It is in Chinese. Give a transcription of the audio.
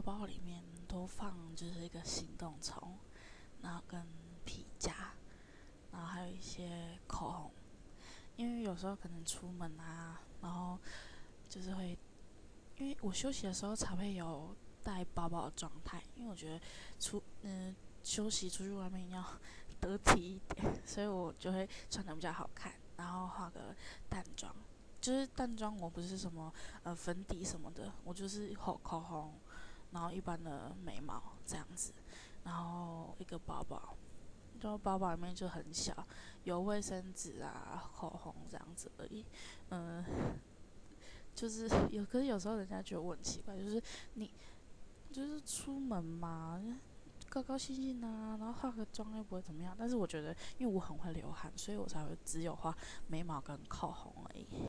包包里面都放就是一个行动充，然后跟皮夹，然后还有一些口红，因为有时候可能出门啊，然后就是会，因为我休息的时候才会有带包包的状态，因为我觉得出嗯休息出去外面要得体一点，所以我就会穿的比较好看，然后化个淡妆。就是淡妆，我不是什么呃粉底什么的，我就是口口红，然后一般的眉毛这样子，然后一个包包，就包包里面就很小，有卫生纸啊、口红这样子而已。嗯，就是有，可是有时候人家觉得我很奇怪，就是你就是出门嘛，高高兴兴啊，然后化个妆又不会怎么样。但是我觉得，因为我很会流汗，所以我才会只有画眉毛跟口红而已。